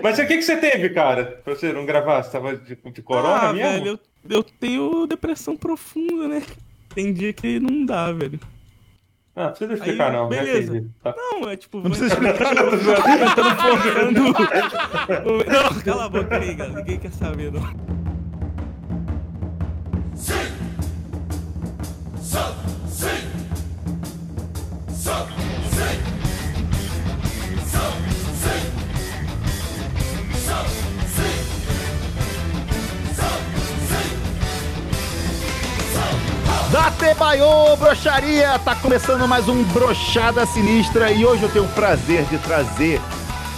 Mas o que, que você teve, cara? Pra você não gravar? Você tava de, de corona ah, mesmo? velho, eu, eu tenho depressão profunda, né? Tem dia que não dá, velho. Ah, não precisa explicar, Aí, não. beleza. Tá. Não, é tipo. Não precisa explicar, não. Tentando forçando. Não, cala a boca aí, cara. Ninguém quer saber, não. Datebaiô, broxaria! Tá começando mais um Brochada Sinistra e hoje eu tenho o prazer de trazer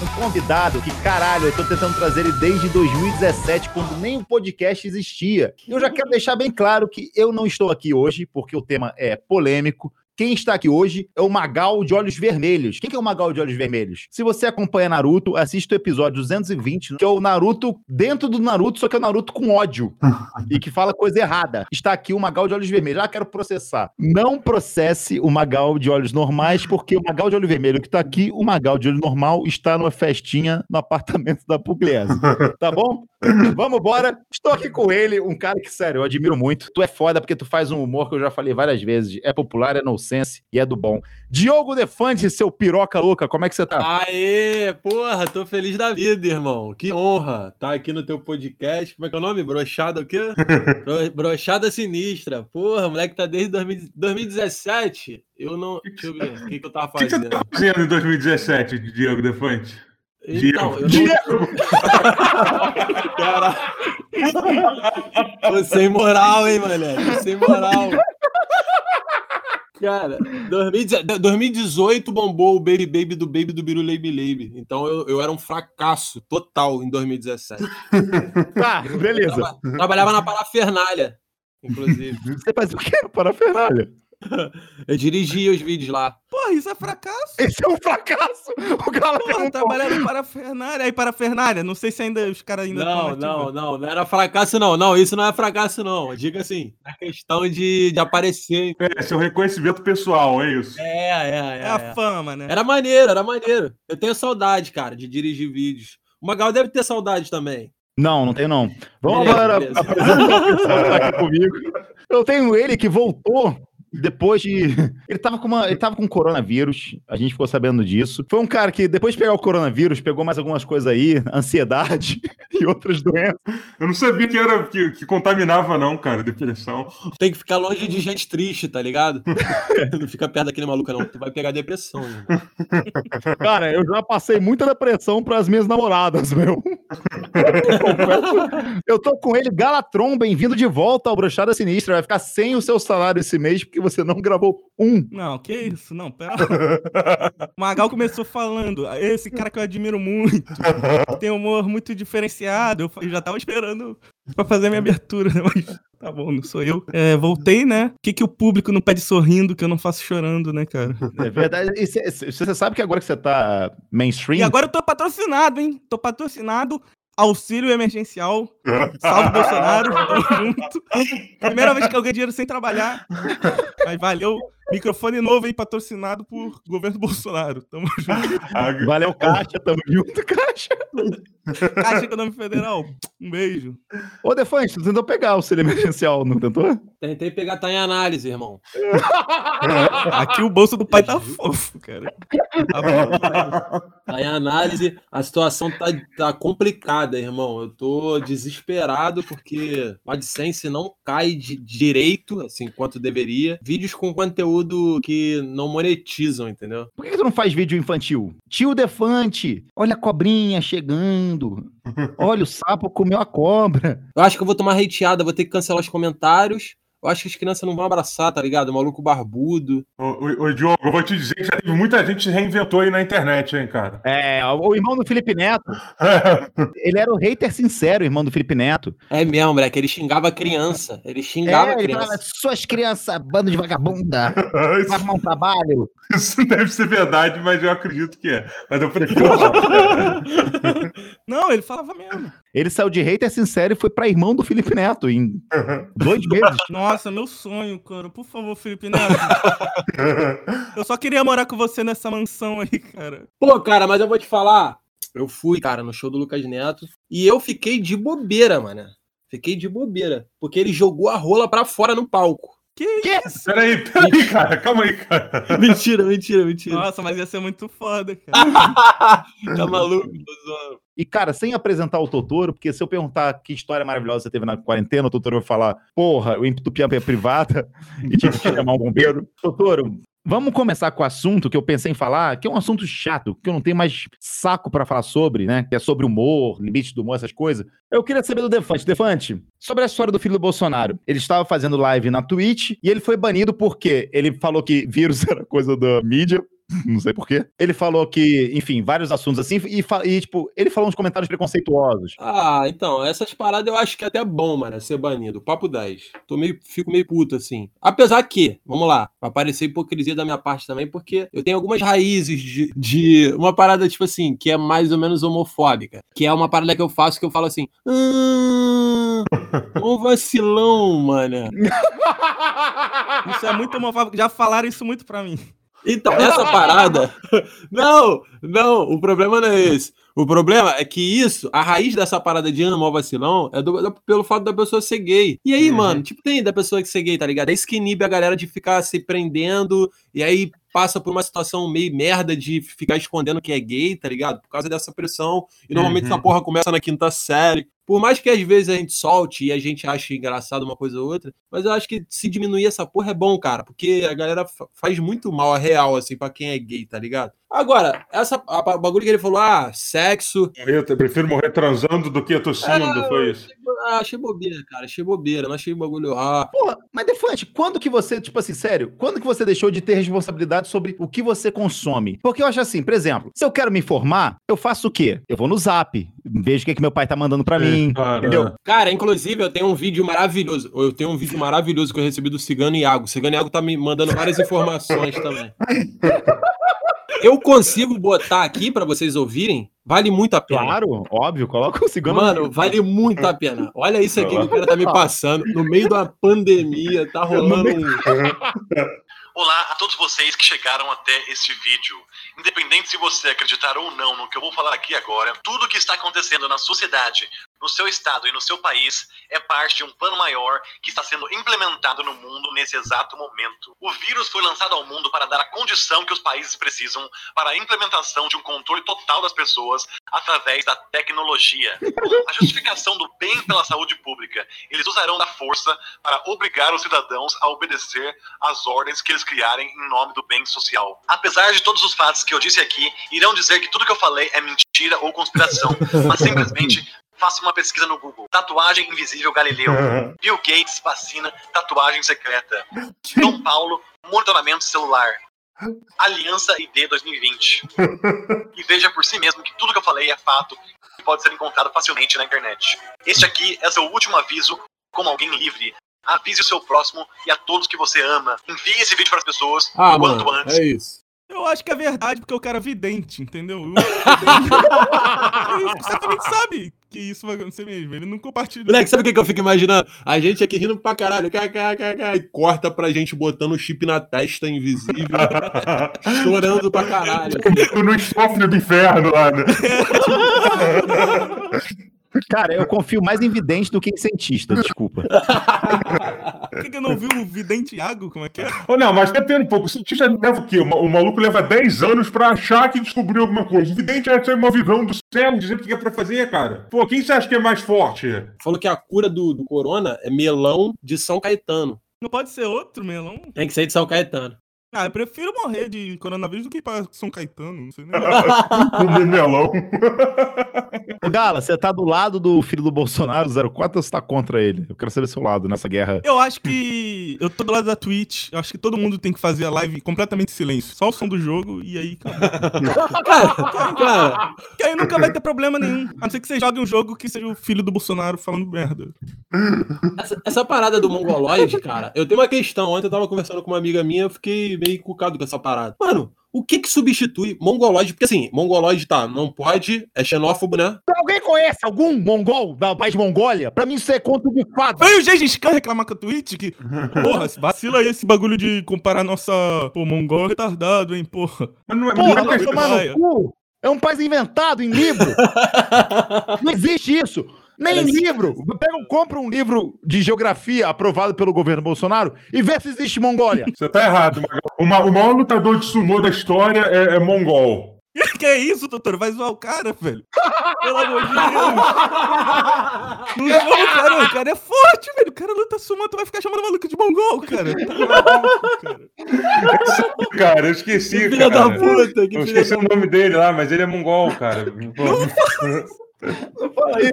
um convidado que, caralho, eu tô tentando trazer ele desde 2017, quando nem o podcast existia. Eu já quero deixar bem claro que eu não estou aqui hoje, porque o tema é polêmico. Quem está aqui hoje é o Magal de Olhos Vermelhos. Quem que é o Magal de Olhos Vermelhos? Se você acompanha Naruto, assista o episódio 220, que é o Naruto dentro do Naruto, só que é o Naruto com ódio e que fala coisa errada. Está aqui o Magal de Olhos Vermelhos. Ah, quero processar. Não processe o Magal de Olhos Normais, porque o Magal de Olho Vermelho que está aqui, o Magal de Olho Normal está numa festinha no apartamento da Pugliese. Tá bom? Vamos embora. Estou aqui com ele, um cara que, sério, eu admiro muito. Tu é foda porque tu faz um humor que eu já falei várias vezes. É popular, é nonsense e é do bom. Diogo Defante, seu piroca louca, como é que você tá? Aê, porra, tô feliz da vida, irmão. Que honra tá aqui no teu podcast. Como é que é o nome? Brochada o quê? Bro- Brochada Sinistra. Porra, moleque tá desde 2000 2017. Eu não. Deixa eu ver. O que, que eu tava O que, que você fazendo? tá fazendo em 2017, Diego Defante? Então, eu não. Diego! Cara... Tô sem moral, hein, moleque? Tô sem moral. Cara, 2010 2018 bombou o Baby Baby do Baby do Biru Baby Baby. Então eu, eu era um fracasso total em 2017. Tá, beleza. Traba- trabalhava na parafernália, inclusive. Você faz o quê parafernália? Eu dirigia os vídeos lá. Porra, isso é fracasso. Esse é um fracasso! O cara Porra, trabalhando para Fernália. Aí, para Fernália, não sei se ainda os caras ainda Não, não, não, não era fracasso, não. Não, isso não é fracasso, não. Diga assim, a questão de, de aparecer. É, seu reconhecimento pessoal, é isso. É, é, é. É a é. fama, né? Era maneiro, era maneiro. Eu tenho saudade, cara, de dirigir vídeos. O Magal deve ter saudade também. Não, não tem não. Vamos Beleza, apresentar a pessoa que tá aqui comigo. Eu tenho ele que voltou depois de. Ele tava com uma. Ele tava com coronavírus. A gente ficou sabendo disso. Foi um cara que, depois de pegar o coronavírus, pegou mais algumas coisas aí, ansiedade e outras doenças. Eu não sabia que era que, que contaminava, não, cara, depressão. Tem que ficar longe de gente triste, tá ligado? não fica perto daquele maluco, não. Tu vai pegar depressão. irmão. Cara, eu já passei muita depressão pras minhas namoradas, meu. Eu tô com ele, Galatron, bem-vindo de volta ao Brochada Sinistra. Vai ficar sem o seu salário esse mês, porque você não gravou um. Não, que isso? Não, pera. O Magal começou falando, esse cara que eu admiro muito, tem um humor muito diferenciado. Eu já tava esperando pra fazer a minha abertura, né? mas tá bom, não sou eu. É, voltei, né? O que, que o público não pede sorrindo que eu não faço chorando, né, cara? É verdade. E cê- cê- você sabe que agora que você tá mainstream. E agora eu tô patrocinado, hein? Tô patrocinado. Auxílio emergencial. Salve Bolsonaro. Tamo junto. Primeira vez que eu ganhei dinheiro sem trabalhar. Mas valeu. Microfone novo aí, patrocinado por governo Bolsonaro. Tamo junto. Valeu, Caixa, tamo junto, Caixa. Caixa Econômica Federal. Um beijo. Ô, Defante, tu tentou pegar o auxílio emergencial, não tentou? Tentei pegar, tá em análise, irmão. Aqui o bolso do pai tá fofo, cara. Tá bom. Tá em análise, a situação tá, tá complicada, irmão. Eu tô desesperado porque o AdSense não cai de direito, assim, quanto deveria. Vídeos com conteúdo que não monetizam, entendeu? Por que que tu não faz vídeo infantil? Tio Defante, olha a cobrinha chegando. Olha o sapo comeu a cobra. Eu acho que eu vou tomar hateada, vou ter que cancelar os comentários. Eu acho que as crianças não vão abraçar, tá ligado? O maluco barbudo. Ô, ô, ô, Diogo, eu vou te dizer que já teve muita gente que reinventou aí na internet, hein, cara. É, o irmão do Felipe Neto, ele era o hater sincero, o irmão do Felipe Neto. É mesmo, moleque. Ele xingava a criança. Ele xingava É, a ele criança. falava, suas crianças, bando de vagabunda, Isso, um trabalho. isso deve ser verdade, mas eu acredito que é. Mas eu prefiro. Não, ele falava mesmo. Ele saiu de hater sincero e foi pra irmão do Felipe Neto em dois meses. Nossa, meu sonho, cara. Por favor, Felipe Neto. Eu só queria morar com você nessa mansão aí, cara. Pô, cara, mas eu vou te falar. Eu fui, cara, no show do Lucas Neto. E eu fiquei de bobeira, mano. Fiquei de bobeira. Porque ele jogou a rola pra fora no palco. Que isso? Peraí, peraí, cara. Calma aí, cara. mentira, mentira, mentira. Nossa, mas ia ser muito foda, cara. tá maluco? Tô zoando. E, cara, sem apresentar o Totoro, porque se eu perguntar que história maravilhosa você teve na quarentena, o Totoro vai falar, porra, eu entupi a minha privada e tive que chamar um bombeiro. Totoro, vamos começar com o assunto que eu pensei em falar, que é um assunto chato, que eu não tenho mais saco pra falar sobre, né? Que é sobre humor, limite do humor, essas coisas. Eu queria saber do Defante. Defante, sobre a história do filho do Bolsonaro. Ele estava fazendo live na Twitch e ele foi banido porque ele falou que vírus era coisa da mídia. Não sei porquê. Ele falou que, enfim, vários assuntos assim, e, e, tipo, ele falou uns comentários preconceituosos. Ah, então, essas paradas eu acho que é até bom, mano, ser banido. Papo 10. Tô meio, fico meio puto, assim. Apesar que, vamos lá, vai parecer hipocrisia da minha parte também, porque eu tenho algumas raízes de, de uma parada, tipo assim, que é mais ou menos homofóbica. Que é uma parada que eu faço que eu falo assim. Hum, um vacilão, mano. Isso é muito homofóbico. Já falaram isso muito pra mim. Então, essa parada. Não, não, o problema não é esse. O problema é que isso, a raiz dessa parada de animal vacilão é do- do- pelo fato da pessoa ser gay. E aí, Uhum. mano, tipo, tem da pessoa que ser gay, tá ligado? É isso que inibe a galera de ficar se prendendo e aí passa por uma situação meio merda de ficar escondendo que é gay, tá ligado? Por causa dessa pressão. E normalmente Uhum. essa porra começa na quinta série. Por mais que às vezes a gente solte e a gente ache engraçado uma coisa ou outra, mas eu acho que se diminuir essa porra é bom, cara, porque a galera fa- faz muito mal a real, assim, pra quem é gay, tá ligado? Agora, essa a, a bagulho que ele falou, ah, sexo. Eu prefiro morrer transando do que tossindo, Ah, foi isso. Ah, achei bobeira, cara, achei bobeira, não achei bagulho. Ah, Porra, mas Defante, quando que você, tipo assim, sério, quando que você deixou de ter responsabilidade sobre o que você consome? Porque eu acho assim, por exemplo, se eu quero me informar, eu faço o quê? Eu vou no zap, vejo o que, que meu pai tá mandando pra mim, cara. entendeu? Cara, inclusive eu tenho um vídeo maravilhoso. Eu tenho um vídeo maravilhoso que eu recebi do Cigano Iago. O Cigano Iago tá me mandando várias informações também. Eu consigo botar aqui pra vocês ouvirem. Vale muito a pena. Claro, óbvio, coloca o cigano. Mano, vale muito a pena. Olha isso aqui que o cara tá me passando. No meio da pandemia, tá rolando um. Olá a todos vocês que chegaram até este vídeo. Independente se você acreditar ou não no que eu vou falar aqui agora, tudo que está acontecendo na sociedade, no seu estado e no seu país é parte de um plano maior que está sendo implementado no mundo nesse exato momento. O vírus foi lançado ao mundo para dar a condição que os países precisam para a implementação de um controle total das pessoas através da tecnologia. A justificação do bem pela saúde pública. Eles usarão da força para obrigar os cidadãos a obedecer às ordens que eles criarem em nome do bem social. Apesar de todos os fatos que eu disse aqui, irão dizer que tudo que eu falei é mentira ou conspiração, mas simplesmente faça uma pesquisa no Google. Tatuagem invisível Galileu. Bill Gates, vacina, tatuagem secreta. São Paulo, monitoramento celular. Aliança ID 2020. E veja por si mesmo que tudo que eu falei é fato e pode ser encontrado facilmente na internet. Este aqui é seu último aviso como alguém livre. Avise o seu próximo e a todos que você ama. Envie esse vídeo para as pessoas Ah, o quanto mano, antes. é isso. Eu acho que é verdade, porque o cara é vidente, entendeu? Ele certamente sabe que isso vai acontecer mesmo. Ele não compartilha. Moleque, sabe o que, eu fico imaginando? A gente aqui rindo pra caralho, e corta pra gente botando o chip na testa invisível, chorando pra caralho. no estofre do inferno lá, né? Cara, eu confio mais em vidente do que em cientista, desculpa. Por que, que eu não vi o vidente Iago? Como é que é? Ô, não, mas depende um pouco. O cientista leva o quê? O ma- O maluco leva 10 anos pra achar que descobriu alguma coisa. O vidente é uma visão do céu, dizendo o que é pra fazer, cara. Pô, quem você acha que é mais forte? Falou que a cura do, do corona é melão de São Caetano. Não pode ser outro melão? Tem que ser de São Caetano. Ah, eu prefiro morrer de coronavírus do que ir pra São Caetano. Não sei nem. O melão. Ô, Gala, você tá do lado do filho do Bolsonaro, 04, ou você tá contra ele? Eu quero saber seu lado nessa guerra. Eu acho que. Eu tô do lado da Twitch. Eu acho que todo mundo tem que fazer a live completamente em silêncio. Só o som do jogo e aí. Cara, cara, Porque aí nunca vai ter problema nenhum. A não ser que você jogue um jogo que seja o filho do Bolsonaro falando merda. essa, essa parada do mongoloide, cara, eu tenho uma questão. Ontem eu tava conversando com uma amiga minha, eu fiquei meio cucado com essa parada. Mano, o que que substitui mongoloide? Porque assim, mongoloide tá, não pode, é xenófobo, né? Alguém conhece algum mongol da país Mongólia? Pra mim isso é conto de fato. Veio o Gengis Khan reclamar com a Twitch que. Porra, vacila aí esse bagulho de comparar nossa. Pô, Mongol é retardado, hein, porra. Mas não é, Porra, não vai tomar no cu. É um país inventado em livro. Não existe isso. Nem em livro. Pega, compra um livro de geografia aprovado pelo governo Bolsonaro e vê se existe Mongólia. Você tá errado, Magal. O, ma- o maior lutador de sumô da história é, é mongol. Que é isso, doutor? Vai zoar o cara, velho. Pelo amor de Deus. Não zoa o cara, o cara é forte, velho. O cara luta suma, tu vai ficar chamando o maluco de mongol, cara. Tá maluco, cara. Cara, eu esqueci, Que filha da cara. puta, que Eu esqueci o nome dele lá, mas ele é mongol, cara.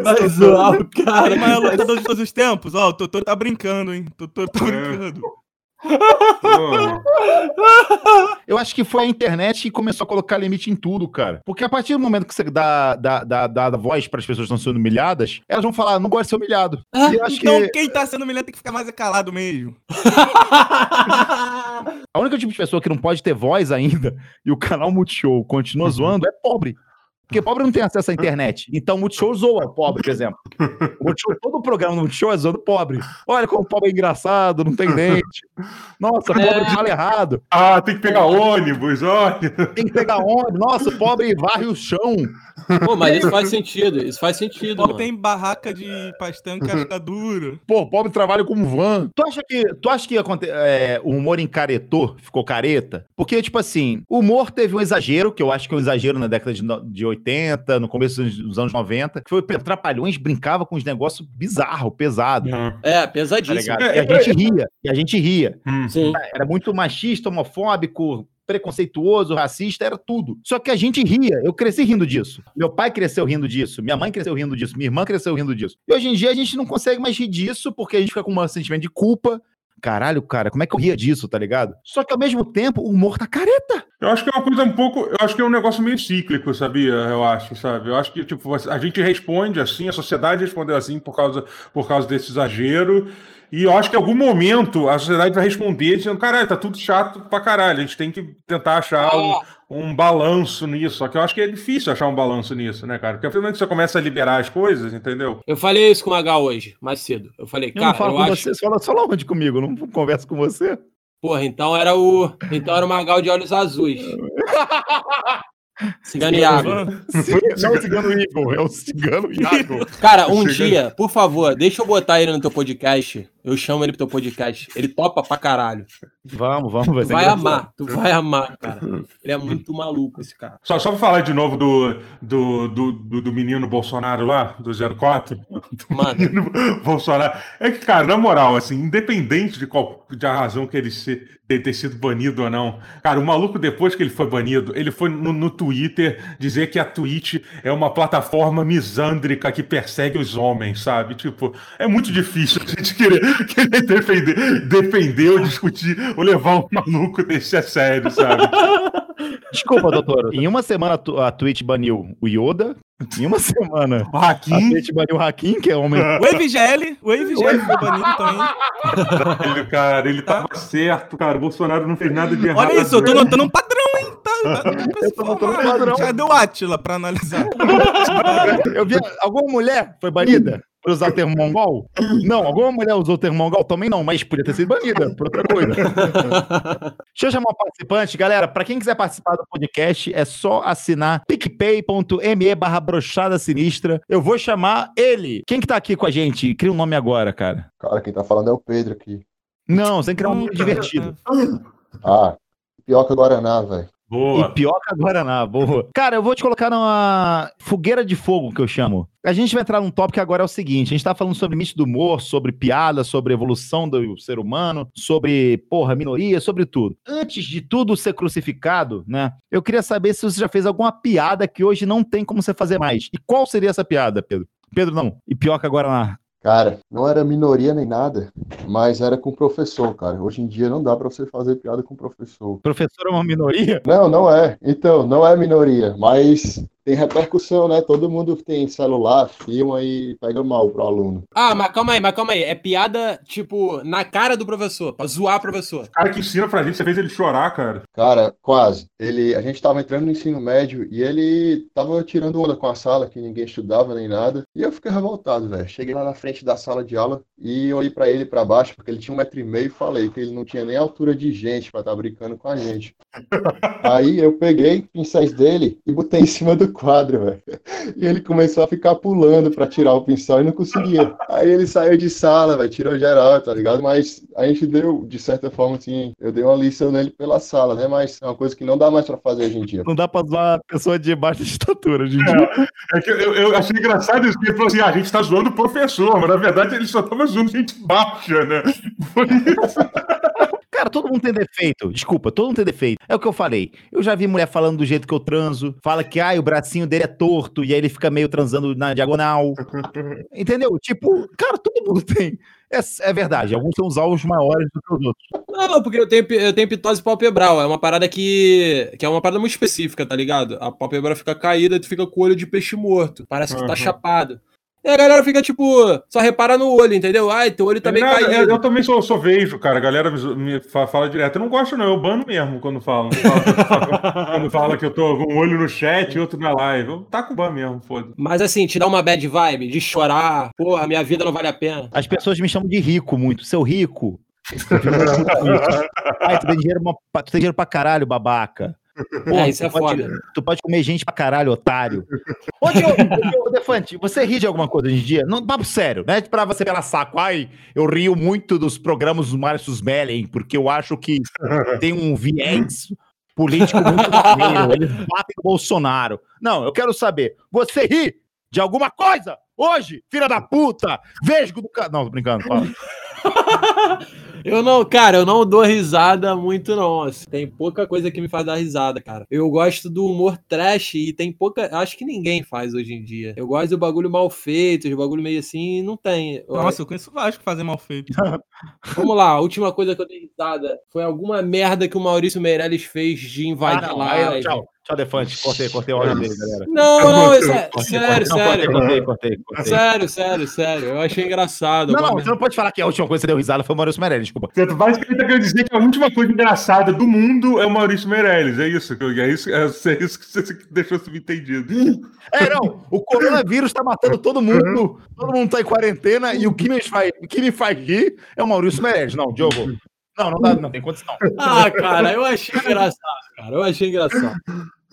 Vai zoar o cara. É o maior lutador de todos os tempos. Ó, o Totoro tá brincando, hein? Totoro tá brincando. Pô, Eu acho que foi a internet que começou a colocar limite em tudo, cara. Porque a partir do momento que você dá, dá, dá, dá, dá voz para as pessoas que estão sendo humilhadas, elas vão falar, não gosto de ser humilhado. E eu acho Então que quem tá sendo humilhado tem que ficar mais calado mesmo. a única tipo de pessoa que não pode ter voz ainda e o canal Multishow continua zoando é pobre. Porque pobre não tem acesso à internet. Então o Multishow zoa o pobre, por exemplo. O Multishow, todo o programa do Multishow é zoando o pobre. Olha como o pobre é engraçado, não tem dente. Nossa, pobre É. fala errado. Ah, tem que pegar ônibus, olha. Tem que pegar ônibus. Nossa, o pobre varre o chão. Pô, mas isso faz sentido. Isso faz sentido, Pô, mano. tem barraca de pastel em casca dura. Pô, o pobre trabalha como van. Tu acha que, tu acha que aconte- é, o humor encaretou, ficou careta? Porque, tipo assim, o humor teve um exagero, que eu acho que é um exagero na década de, no- de 80, no começo dos anos 90, que foi o Trapalhões brincava com uns negócios bizarros, pesados. É, Tá pesadíssimo. ligado? E a gente ria, e a gente ria. Hum. Sim. Era muito machista, homofóbico, preconceituoso, racista, era tudo. Só que a gente ria. Eu cresci rindo disso. Meu pai cresceu rindo disso. Minha mãe cresceu rindo disso. Minha irmã cresceu rindo disso. E hoje em dia a gente não consegue mais rir disso porque a gente fica com um sentimento de culpa. Caralho, cara, como é que eu ria disso, tá ligado? Só que ao mesmo tempo o humor tá careta. Eu acho que é uma coisa um pouco. Eu acho que é um negócio meio cíclico, sabia? Eu acho, sabe? Eu acho que, tipo, a gente responde assim, a sociedade respondeu assim por causa, por causa desse exagero. E eu acho que em algum momento a sociedade vai responder dizendo, caralho, tá tudo chato pra caralho. A gente tem que tentar achar um, um balanço nisso. Só que eu acho que é difícil achar um balanço nisso, né, cara? Porque a momento que você começa a liberar as coisas, entendeu? Eu falei isso com o Magal hoje, mais cedo. Eu falei, Eu não cara, falo eu com acho. você, você fala só lá onde comigo, eu não converso com você. Porra, então era o. Então era o Magal de olhos azuis. Cigano Iago. Não é o cigano Igor, é o cigano Iago. Cara, um Cigano. dia, por favor, deixa eu botar ele no teu podcast. Eu chamo ele pro teu podcast. Ele topa pra caralho. Vamos, vamos. Vai, Tu vai engraçado. amar, tu vai amar, cara. Ele é muito maluco, esse cara. Só, só pra falar de novo do, do, do, do, do menino Bolsonaro lá, do 04. Mano, menino Bolsonaro. É que, cara, na moral, assim, independente de qual de a razão que ele se, de ter sido banido ou não, cara, o maluco, depois que ele foi banido, ele foi no, no Twitter dizer que a Twitch é uma plataforma misândrica que persegue os homens, sabe? Tipo, é muito difícil a gente querer, querer defender, defender ou discutir ou levar um maluco desse a sério, sabe? Desculpa, doutor. Em uma semana a a Twitch baniu o Yoda. Em uma semana O a Hakim, Twitch baniu o Hakim, que é homem. O Evigel, o Evigel foi banido também. ele, cara, ele tava certo, cara. O Bolsonaro não fez nada de errado. Olha isso, eu tô notando um padrão, hein? Tá, tá, Eu tô notando um padrão. Cadê o Atila pra analisar? Eu vi alguma mulher foi banida por usar o termo mongol? Não, alguma mulher usou o termo mongol? Também não, mas podia ter sido banida por outra coisa. Deixa eu chamar o participante. Galera, pra quem quiser participar do podcast, é só assinar picpay.me barra brochada sinistra. Eu vou chamar ele. Quem que tá aqui com a gente? Cria um nome agora, cara. Cara, quem tá falando é o Pedro aqui. Não, você tem que criar um nome divertido. Ah, Pioca Guaraná, velho. Boa. E pioca Guaraná, boa. Cara, eu vou te colocar numa fogueira de fogo, que eu chamo. A gente vai entrar num tópico que agora é o seguinte: a gente tá falando sobre limite do humor, sobre piada, sobre evolução do ser humano, sobre, porra, minoria, sobre tudo. Antes de tudo ser crucificado, né? Eu queria saber se você já fez alguma piada que hoje não tem como você fazer mais. E qual seria essa piada, Pedro? Pedro, não. E pioca Guaraná. Cara, não era minoria nem nada, mas era com professor, cara. Hoje em dia não dá pra você fazer piada com professor. Professor é uma minoria? Não, não é. Então, não é minoria, mas tem repercussão, né? Todo mundo tem celular, filma e pega mal pro aluno. Ah, mas calma aí, mas calma aí. É piada, tipo, na cara do professor, pra zoar o professor. O cara que ensina pra gente, você fez ele chorar, cara. Cara, quase. Ele, a gente tava entrando no ensino médio e ele tava tirando onda com a sala, que ninguém estudava nem nada. E eu fiquei revoltado, velho. Cheguei lá na frente da sala de aula e olhei pra ele pra baixo, porque ele tinha um metro e meio e falei que ele não tinha nem altura de gente pra estar brincando com a gente. Aí eu peguei pincéis dele e botei em cima do quadro, velho. E ele começou a ficar pulando pra tirar o pincel e não conseguia. Aí ele saiu de sala, velho, tirou geral, tá ligado? Mas a gente deu, de certa forma, assim, eu dei uma lição nele pela sala, né? Mas é uma coisa que não dá mais pra fazer hoje em dia. Não dá pra zoar a pessoa de baixa estatura hoje em dia. É que eu, eu achei engraçado isso, que ele falou assim: ah, a gente tá zoando o professor, mas na verdade ele só tava zoando gente baixa, né? Foi isso. Cara, todo mundo tem defeito. Desculpa, todo mundo tem defeito. É o que eu falei. Eu já vi mulher falando do jeito que eu transo. Fala que, ai, o bracinho dele é torto e aí ele fica meio transando na diagonal. Entendeu? Tipo, cara, todo mundo tem. É, é verdade. Alguns têm os alvos maiores do que os outros. Não, porque eu tenho, eu tenho pitose palpebral. É uma parada que, que é uma parada muito específica, tá ligado? A palpebral fica caída e tu fica com o olho de peixe morto. Parece que tu tá Uhum. chapado. E a galera fica, tipo, só repara no olho, entendeu? Ai, teu olho tá meio Não, eu, eu também sou, sou vejo, cara. A galera me, me fa- fala direto. Eu não gosto, não. Eu bano mesmo quando falo. quando fala que eu tô com um olho no chat e outro na live. Eu tá com ban mesmo, foda. Mas assim, te dá uma bad vibe de chorar. Porra, minha vida não vale a pena. As pessoas me chamam de rico muito. Seu rico. Ai, tu tem dinheiro, pra- tu tem dinheiro pra caralho, babaca. Porra, É, isso é tu pode, foda. Tu pode comer gente pra caralho, otário. Ô, Diogo, Defante, você ri de alguma coisa hoje em dia? Não, papo sério, não é pra você pela saco. Ai, eu rio muito dos programas do Márcio Smelling, porque eu acho que tem um viés político muito maneiro. Eles batem no Bolsonaro. Não, eu quero saber, você ri de alguma coisa hoje, filha da puta? Vesgo do. Não, tô brincando, fala. Eu não, cara, eu não dou risada muito, não. assim. Tem pouca coisa que me faz dar risada, cara. Eu gosto do humor trash e tem pouca. Acho que ninguém faz hoje em dia. Eu gosto do bagulho mal feito, de bagulho meio assim, não tem. Nossa, eu conheço vários que fazem mal feito. Vamos lá, a última coisa que eu dei risada foi alguma merda que o Maurício Meirelles fez de invadir Ah, não, aí, tchau, tchau, Defante. Cortei, cortei o áudio dele, galera. Não, não, é, Cortei, sério, cortei, sério. Cortei, cortei, cortei. Sério, sério, sério. Eu achei engraçado. Não, não, você não pode falar que a última coisa que você deu risada foi o Maurício Meirelles, desculpa. Você basicamente tá querendo dizer que a última coisa engraçada do mundo é o Maurício Meirelles. É isso, que eu- é isso, é isso que você deixou subentendido. É, não, o coronavírus tá matando todo mundo, todo mundo tá em quarentena e o que me faz, o que me faz rir é o Maurício Meirelles. Não, Diogo. Não, não dá, não tem condição. Ah, cara, eu achei engraçado, cara. Eu achei engraçado.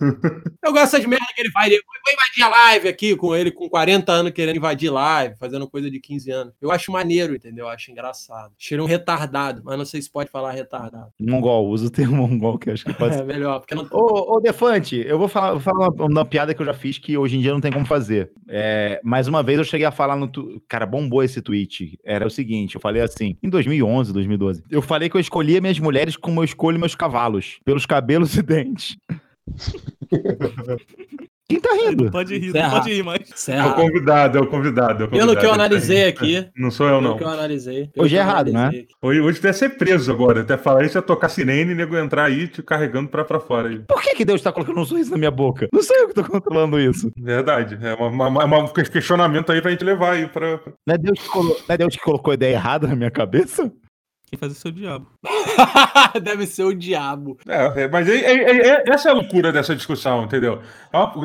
Eu gosto dessas merdas que ele faz. Ele vou invadir a live aqui com ele com 40 anos querendo invadir live, fazendo coisa de 15 anos. Eu acho maneiro, entendeu? Eu acho engraçado. Cheira um retardado, mas não sei se pode falar retardado. Mongol, usa o termo mongol que eu acho que pode É melhor, porque não. Ô, ô Defante, eu vou falar, vou falar uma, uma piada que eu já fiz que hoje em dia não tem como fazer. É, mais uma vez eu cheguei a falar no. tu- Cara, bombou esse tweet. Era o seguinte: eu falei assim, em 2011, 2012. Eu falei que eu escolhia minhas mulheres como eu escolho meus cavalos, pelos cabelos e dentes. Quem tá rindo? Pode rir, Serra. não pode rir mais. É o Serra. convidado, é o convidado. É o Pelo convidado. que eu analisei aqui. Não sou eu, Pelo não. que eu analisei. pelo Hoje é errado, né? aqui. Hoje, hoje deve ser preso agora. Até falar isso é tocar sirene e nego entrar aí te carregando pra, pra fora. Aí. Por que, que Deus tá colocando um sorriso na minha boca? Não sou eu que tô controlando isso. Verdade. É um questionamento aí pra gente levar aí pra. pra- Não é Deus que, colo- não é Deus que colocou a ideia errada na minha cabeça? Quem faz isso é o diabo. Deve ser o diabo. É, é, mas é- é- é- essa é a loucura dessa discussão, entendeu?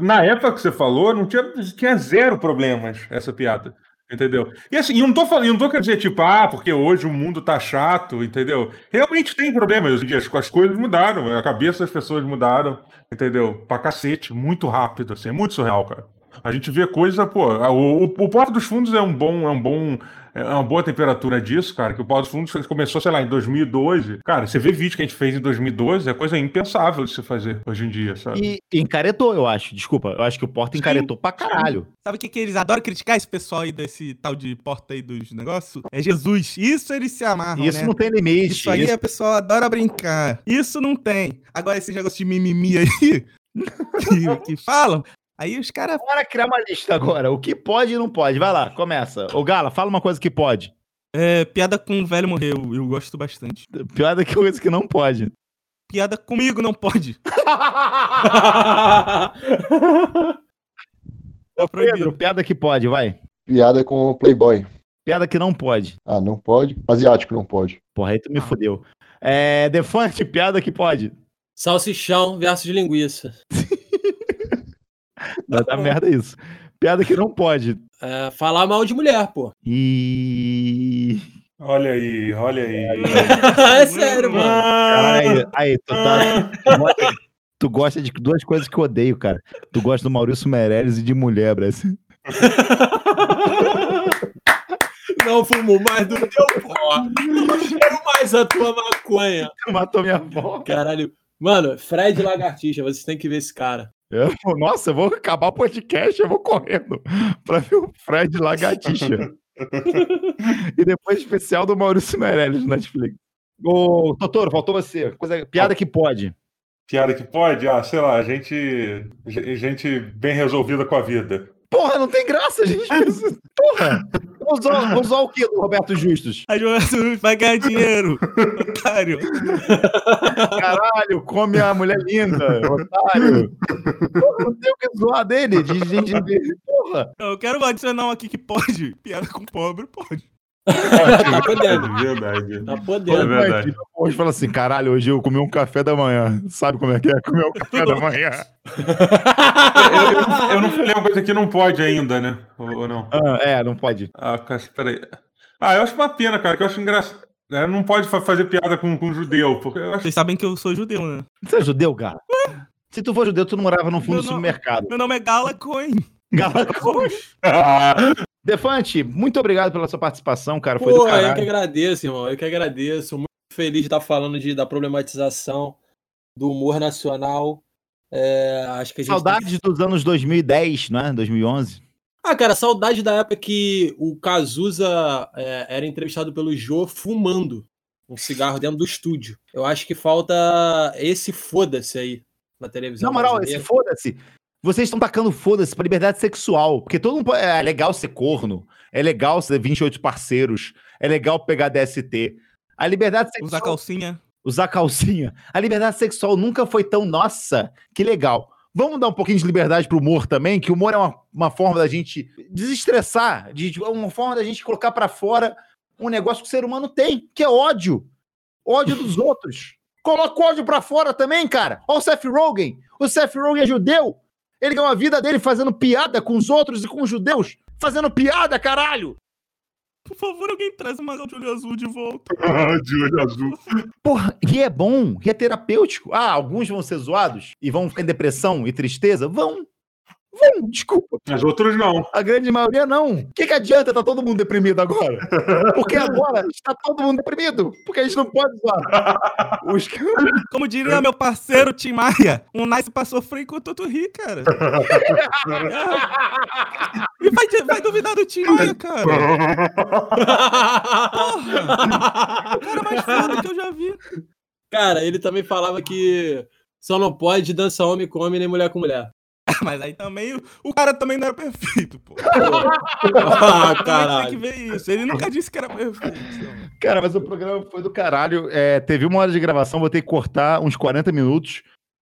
Na época que você falou, não tinha, tinha zero problemas essa piada. Entendeu? E assim, eu não tô falando, eu não tô querendo dizer, tipo, ah, porque hoje o mundo tá chato, entendeu? Realmente tem problemas hoje em dia, as, as coisas mudaram, a cabeça das pessoas mudaram, entendeu? Pra cacete, muito rápido, assim, é muito surreal, cara. A gente vê coisa, pô, o, o, o Porta dos Fundos é um bom, é um bom, é uma boa temperatura disso, cara, que o Porta dos Fundos começou, sei lá, em 2012. Cara, você vê vídeo que a gente fez em 2012, é coisa impensável de se fazer hoje em dia, sabe? E encaretou, eu acho. Desculpa, eu acho que o Porta encaretou pra caralho. Sabe o que, que eles adoram criticar esse pessoal aí desse tal de porta aí dos negócios? É Jesus. Isso eles se amarram, Isso né? não tem limite. Isso aí isso- a pessoa adora brincar. Isso não tem. Agora, esse negócio de mimimi aí que, que falam, aí os caras. Bora criar uma lista agora. O que pode e não pode. Vai lá, começa. Ô, Gala, fala uma coisa que pode. É, piada com o velho morreu, eu gosto bastante. Pior do que coisa que não pode. Piada comigo não pode. Ô, proibido. Pedro, piada que pode, vai. Piada com o Playboy. Piada que não pode. Ah, não pode? Asiático não pode. Porra, aí tu me fudeu. É, Defante, piada que pode. Salsichão versus linguiça. Vai dar merda isso. Piada que não pode. É, falar mal de mulher, pô. E. Olha aí, olha aí. é sério, mano. Caralho, aí, tu, tá, tu, gosta, tu gosta de duas coisas que eu odeio, cara. Tu gosta do Maurício Meirelles e de mulher, Brasil. Não fumo mais do teu pó. Não cheiro mais a tua maconha. Matou minha avó. Caralho. Mano, Fred Lagartixa, vocês têm que ver esse cara. Eu- nossa, eu vou acabar o podcast, eu vou correndo pra ver o Fred Lagartixa. e depois especial do Maurício Meirelles no Netflix. Ô, Totoro, faltou você. Coisa, piada que pode. Piada que pode? Ah, sei lá, gente, gente bem resolvida com a vida. Porra, não tem graça, gente. Porra! Vou usar, vou usar o quê do Roberto Justus? A Joana vai ganhar dinheiro, otário. Caralho, come a mulher linda, otário. Porra, não tem o que zoar dele, de gente. Porra! Eu quero adicionar um aqui que pode. Piada com pobre, pode. Tá podendo. É verdade. Tá É podendo. verdade. Hoje fala assim, caralho, hoje eu comi um café da manhã. Sabe como é que é comer um café da manhã? Eu, eu- eu não falei uma coisa que não pode ainda, né? Ou, ou não? Ah, é, não pode. Ah, cara, peraí. Ah, eu acho uma pena, cara, que eu acho engraçado. É, não pode fa- fazer piada com, com judeu, porque eu acho Vocês sabem que eu sou judeu, né? Você é judeu, cara? Se tu for judeu, tu não morava no fundo Meu do nome- supermercado. Meu nome é Gala Coin. Defante, muito obrigado pela sua participação, cara. Foi Pô, do eu que agradeço, irmão. Eu que agradeço. Muito feliz de estar falando de, da problematização do humor nacional. É, acho que gente tem Saudades dos anos 2010, né? 2011. Ah, cara, saudade da época que o Cazuza é, era entrevistado pelo Jô fumando um cigarro dentro do estúdio. Eu acho que falta esse foda-se aí na televisão. Na moral, brasileira. esse foda-se. Vocês estão tacando foda-se pra liberdade sexual. Porque todo mundo. É legal ser corno. É legal ser 28 parceiros. É legal pegar DST. A liberdade sexual. Usar calcinha. usar calcinha. A liberdade sexual nunca foi tão nossa, que legal. Vamos dar um pouquinho de liberdade pro humor também, que o humor é uma, uma forma da gente desestressar, de, de- uma forma da gente colocar pra fora um negócio que o ser humano tem, que é ódio. Ódio dos outros. Coloca o ódio pra fora também, cara. Olha o Seth Rogen. O Seth Rogen é judeu. Ele ganhou a vida dele fazendo piada com os outros e com os judeus. Fazendo piada, caralho. Por favor, alguém traz uma de olho azul de volta. de olho azul. Porra, e é bom, e é terapêutico. Ah, alguns vão ser zoados e vão ficar em depressão e tristeza? Vão. Vão, desculpa. Mas outros não. A grande maioria não. O que, que adianta tá todo mundo deprimido agora? Porque agora está todo mundo deprimido. Porque a gente não pode zoar. Os... Como diria meu parceiro Tim Maia, um nice pra sofrer enquanto tu ri, cara. E vai, vai duvidar do Tim Maia, cara. Porra! O cara mais foda que eu já vi. Cara, ele também falava que só não pode dançar homem com homem nem mulher com mulher. Mas aí também, o- cara também não era perfeito, pô. ah, Também tem que caralho. ver isso. Ele nunca disse que era perfeito. Cara, mas o programa foi do caralho. É, teve uma hora de gravação, vou ter que cortar uns 40 minutos.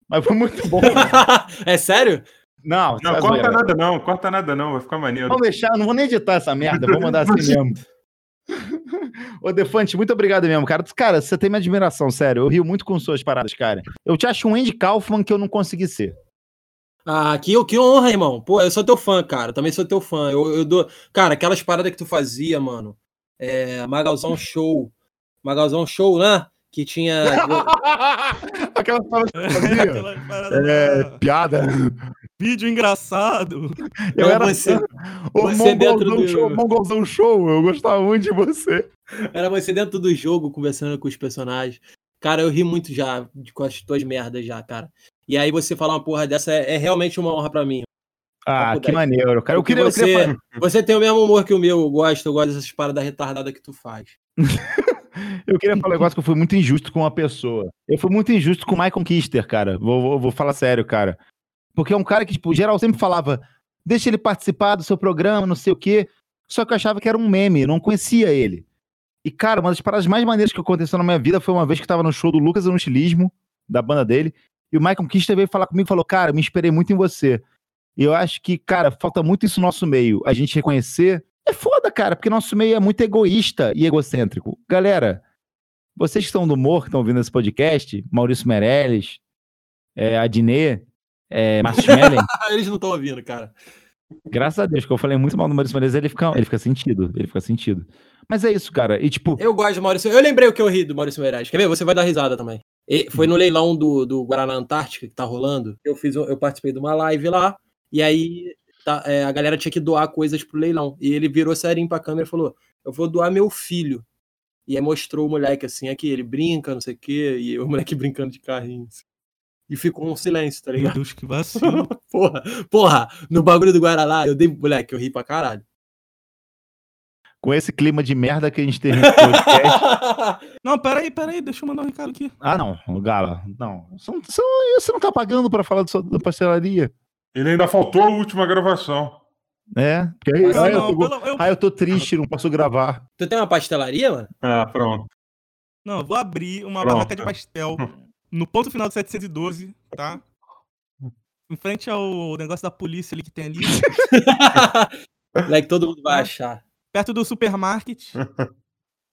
Mas foi muito bom. é sério? Não, Não, tá corta zoeira. nada não, corta nada não, vai ficar maneiro. Vamos deixar, não vou nem editar essa merda, vou mandar assim mesmo. Ô, Defante, muito obrigado mesmo, cara. Cara, você tem minha admiração, sério. Eu rio muito com suas paradas, cara. Eu te acho um Andy Kaufman que eu não consegui ser. Ah, que, que honra, irmão. Pô, eu sou teu fã, cara. Também sou teu fã. Eu, eu dou. Cara, aquelas paradas que tu fazia, mano. É, Magalzão Show. Magalzão Show, né? Que tinha. Aquela parada que eu fazia. É, piada. Vídeo engraçado. Eu Não, era você- o você dentro Mongolzão do- show, Mongolzão show. Eu gostava muito de você. Era você dentro do jogo, conversando com os personagens. Cara, eu ri muito já de- com as tuas merdas já, cara. E aí você falar uma porra dessa é, é realmente uma honra pra mim. Ah, que maneiro, cara. Eu queria, eu você, queria fa- você tem o mesmo humor que o meu, eu gosto, eu gosto dessas paradas retardadas que tu faz. Eu queria falar um negócio que eu fui muito injusto com uma pessoa. Eu fui muito injusto com o Michael Kister, cara. Vou, vou, vou falar sério, cara. Porque é um cara que, tipo, geral sempre falava, deixa ele participar do seu programa, não sei o quê. Só que eu achava que era um meme, eu não conhecia ele. E, cara, uma das paradas mais maneiras que aconteceu na minha vida foi uma vez que eu tava no show do Lucas no Estilismo, da banda dele, e o Michael Kister veio falar comigo e falou, cara, me inspirei muito em você. E eu acho que, cara, falta muito isso no nosso meio. A gente reconhecer. É foda, cara, porque nosso meio é muito egoísta e egocêntrico. Galera, vocês que estão do humor, que estão ouvindo esse podcast, Maurício Meirelles, é, Adnê, é, eles não estão ouvindo, cara. Graças a Deus, que eu falei muito mal do Maurício Meirelles, ele fica, ele fica sentido, ele fica sentido. Mas é isso, cara. E tipo, Eu gosto do Maurício. Eu lembrei o que eu ri do Maurício Meirelles. Quer ver? Você vai dar risada também. E foi no leilão do, do Guaraná Antártica que tá rolando. Eu fiz, eu participei de uma live lá. E aí tá, é, a galera tinha que doar coisas pro leilão. E ele virou serinho pra câmera e falou: Eu vou doar meu filho. E aí mostrou o moleque assim, aqui, ele brinca, não sei o quê, e o moleque brincando de carrinho. assim. E ficou um silêncio, tá Meu ligado? Deus, que vacilo. Porra, porra, no bagulho do Guaraná, eu dei, moleque, eu ri pra caralho. Com esse clima de merda que a gente teve no podcast. Não, peraí, peraí, deixa eu mandar um recado aqui. ah, não, Gala, não. Você não, você tá pagando pra falar do sua- da pastelaria. Ele ainda faltou a última gravação. É, porque aí, aí não, eu, tô, pelo- eu- aí eu tô triste, não posso gravar. Tu tem uma pastelaria, mano? Ah, pronto. Não, eu vou abrir uma Pronto. barraca de pastel no ponto final do 712, tá? Em frente ao negócio da polícia ali que tem ali, moleque, todo mundo vai achar. Perto do supermarket.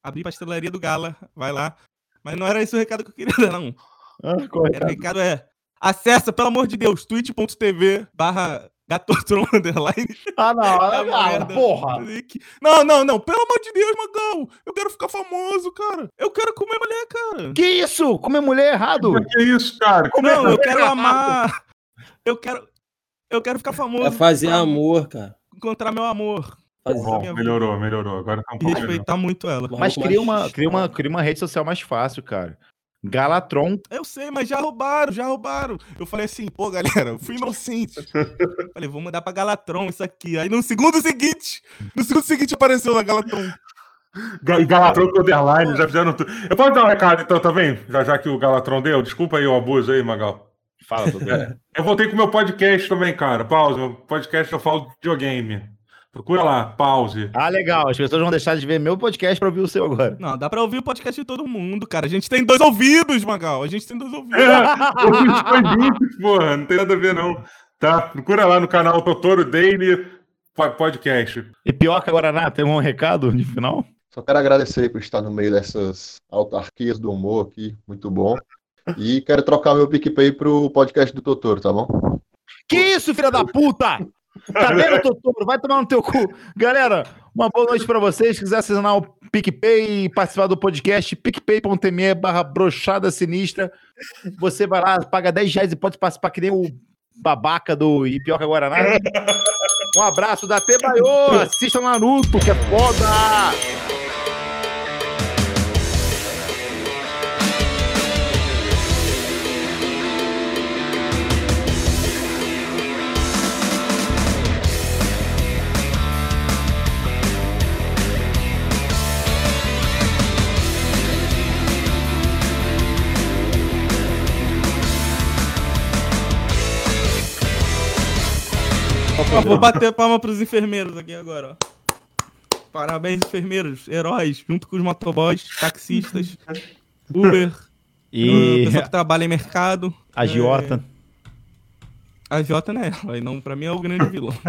Abri pastelaria do Gala, vai lá. Mas não era esse o recado que eu queria dar, não. Ah, correto. O recado é, acessa, pelo amor de Deus, twitch.tv barra gatotron underline. Ah, não, É ah, merda. porra. Não, não, não, pelo amor de Deus, Magão. Eu quero ficar famoso, cara. Eu quero comer mulher, cara. Que isso? Comer mulher é errado? Que isso, cara? Como é Não, eu que- quero amar. Eu quero. Eu quero ficar famoso. É fazer pra amor, cara. Encontrar meu amor. Fazer Bom, melhorou, melhorou. Agora tá um pouco melhor. respeitar muito ela. Mas cria uma, cria, uma, cria uma rede social mais fácil, cara. Galatron. Eu sei, mas já roubaram, já roubaram. Eu falei assim, pô, galera, eu fui inocente. falei, vou mandar pra Galatron isso aqui. Aí no segundo seguinte, no segundo seguinte apareceu na Galatron. Ga- E Galatron com underline, já fizeram tudo. Eu posso dar um recado então também? Já, já que o Galatron deu? Desculpa aí o abuso aí, Magal. Fala, tudo bem. Eu voltei com o meu podcast também, cara. Pause. Meu podcast eu falo de videogame. Procura lá, pause. Ah, legal. As pessoas vão deixar de ver meu podcast pra ouvir o seu agora. Não, dá pra ouvir o podcast de todo mundo, cara. A gente tem dois ouvidos, Magal. A gente tem dois ouvidos. Fiz juntos, porra. Não tem nada a ver, não. Tá? Procura lá no canal Totoro Daily po- Podcast. E pior que Guaraná, tem um recado de final? Só quero agradecer por estar no meio dessas autarquias do humor aqui, muito bom. E quero trocar meu PicPay pro podcast do Totoro, tá bom? Que isso, filha da puta? Tá vendo, Totoro? Vai tomar no teu cu. Galera, uma boa noite pra vocês. Se quiser assinar o PicPay e participar do podcast, picpay.me barra brochada sinistra. Você vai lá, paga 10 reais e pode participar que nem o babaca do Ipioca Guaraná. Um abraço da Tebaiô. Assista Naruto, que é foda. Eu vou bater palma pros enfermeiros aqui agora, ó. Parabéns, enfermeiros, heróis, junto com os motoboys, taxistas, Uber, E pessoa que trabalha em mercado. a Giota. A Jota não é ela, não, pra mim é o grande vilão.